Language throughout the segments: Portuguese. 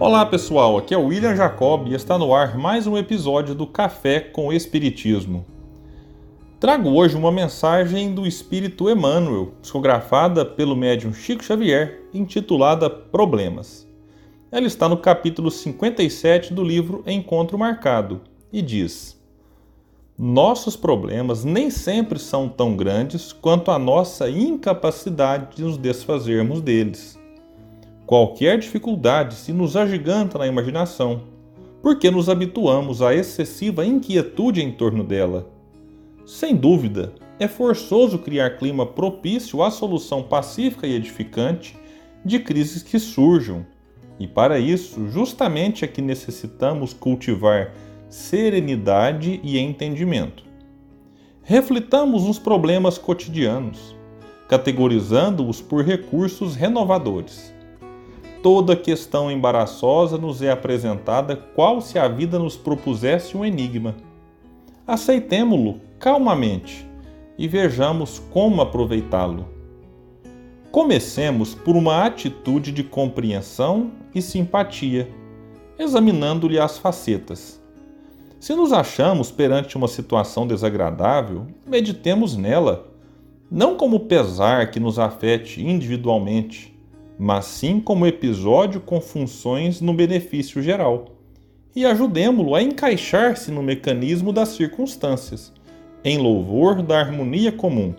Olá pessoal, aqui é o William Jacob e está no ar mais um episódio do Café com Espiritismo. Trago hoje uma mensagem do Espírito Emmanuel, psicografada pelo médium Chico Xavier, intitulada Problemas. Ela está no capítulo 57 do livro Encontro Marcado e diz: Nossos problemas nem sempre são tão grandes quanto a nossa incapacidade de nos desfazermos deles. Qualquer dificuldade se nos agiganta na imaginação, porque nos habituamos à excessiva inquietude em torno dela. Sem dúvida, é forçoso criar clima propício à solução pacífica e edificante de crises que surjam, e para isso, justamente é que necessitamos cultivar serenidade e entendimento. Reflitamos nos problemas cotidianos, categorizando-os por recursos renovadores toda questão embaraçosa nos é apresentada qual se a vida nos propusesse um enigma. Aceitemo-lo calmamente e vejamos como aproveitá-lo. Comecemos por uma atitude de compreensão e simpatia, examinando-lhe as facetas. Se nos achamos perante uma situação desagradável, meditemos nela, não como pesar que nos afete individualmente, mas sim como episódio com funções no benefício geral. E ajudemo-lo a encaixar-se no mecanismo das circunstâncias, em louvor da harmonia comum.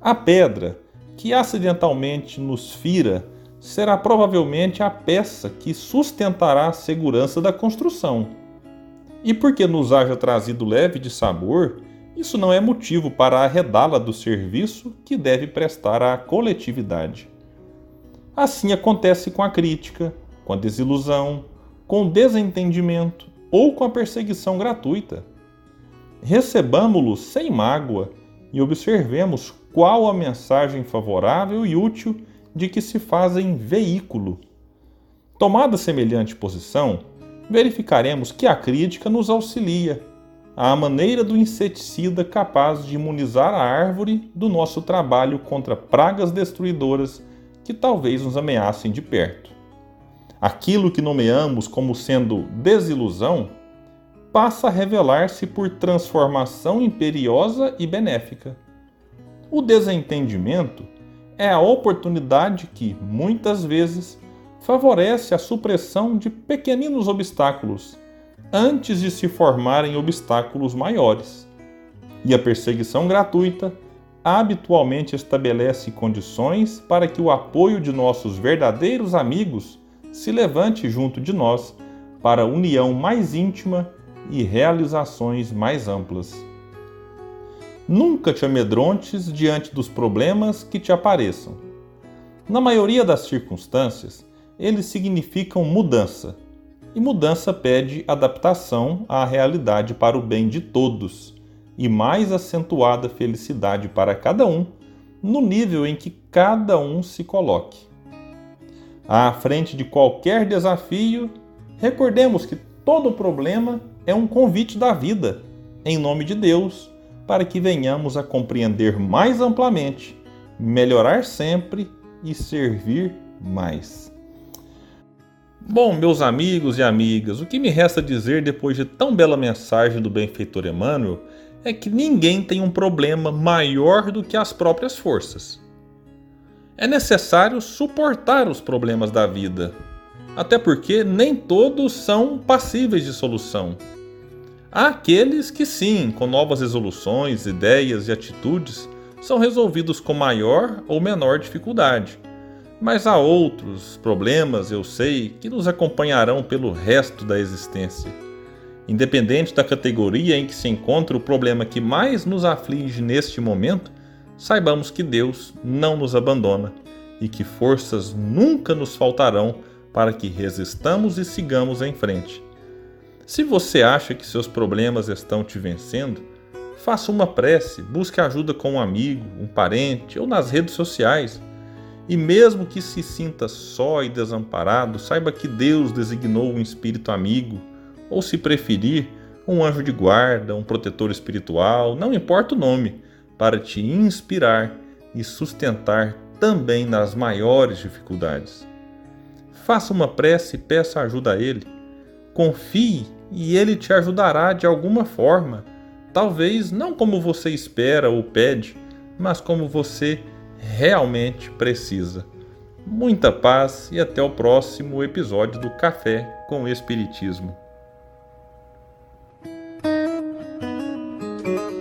A pedra que acidentalmente nos fira será provavelmente a peça que sustentará a segurança da construção. E porque nos haja trazido leve de sabor, isso não é motivo para arredá-la do serviço que deve prestar à coletividade. Assim acontece com a crítica, com a desilusão, com o desentendimento ou com a perseguição gratuita. Recebamo-lo sem mágoa e observemos qual a mensagem favorável e útil de que se fazem veículo. Tomada semelhante posição, verificaremos que a crítica nos auxilia, à maneira do inseticida capaz de imunizar a árvore do nosso trabalho contra pragas destruidoras que talvez nos ameacem de perto. Aquilo que nomeamos como sendo desilusão passa a revelar-se por transformação imperiosa e benéfica. O desentendimento é a oportunidade que, muitas vezes, favorece a supressão de pequeninos obstáculos antes de se formarem obstáculos maiores. E a perseguição gratuita habitualmente estabelece condições para que o apoio de nossos verdadeiros amigos se levante junto de nós para união mais íntima e realizações mais amplas. Nunca te amedrontes diante dos problemas que te apareçam. Na maioria das circunstâncias, eles significam mudança, e mudança pede adaptação à realidade para o bem de todos e mais acentuada felicidade para cada um, no nível em que cada um se coloque. À frente de qualquer desafio, recordemos que todo problema é um convite da vida, em nome de Deus, para que venhamos a compreender mais amplamente, melhorar sempre e servir mais. Bom, meus amigos e amigas, o que me resta dizer depois de tão bela mensagem do benfeitor Emmanuel é que ninguém tem um problema maior do que as próprias forças. É necessário suportar os problemas da vida, até porque nem todos são passíveis de solução. Há aqueles que, sim, com novas resoluções, ideias e atitudes, são resolvidos com maior ou menor dificuldade. Mas há outros problemas, eu sei, que nos acompanharão pelo resto da existência. Independente da categoria em que se encontra o problema que mais nos aflige neste momento, saibamos que Deus não nos abandona e que forças nunca nos faltarão para que resistamos e sigamos em frente. Se você acha que seus problemas estão te vencendo, faça uma prece, busque ajuda com um amigo, um parente ou nas redes sociais. E mesmo que se sinta só e desamparado, saiba que Deus designou um espírito amigo ou se preferir, um anjo de guarda, um protetor espiritual, não importa o nome, para te inspirar e sustentar também nas maiores dificuldades. Faça uma prece e peça ajuda a Ele. Confie e Ele te ajudará de alguma forma. Talvez não como você espera ou pede, mas como você realmente precisa. Muita paz e até o próximo episódio do Café com Espiritismo. thank you.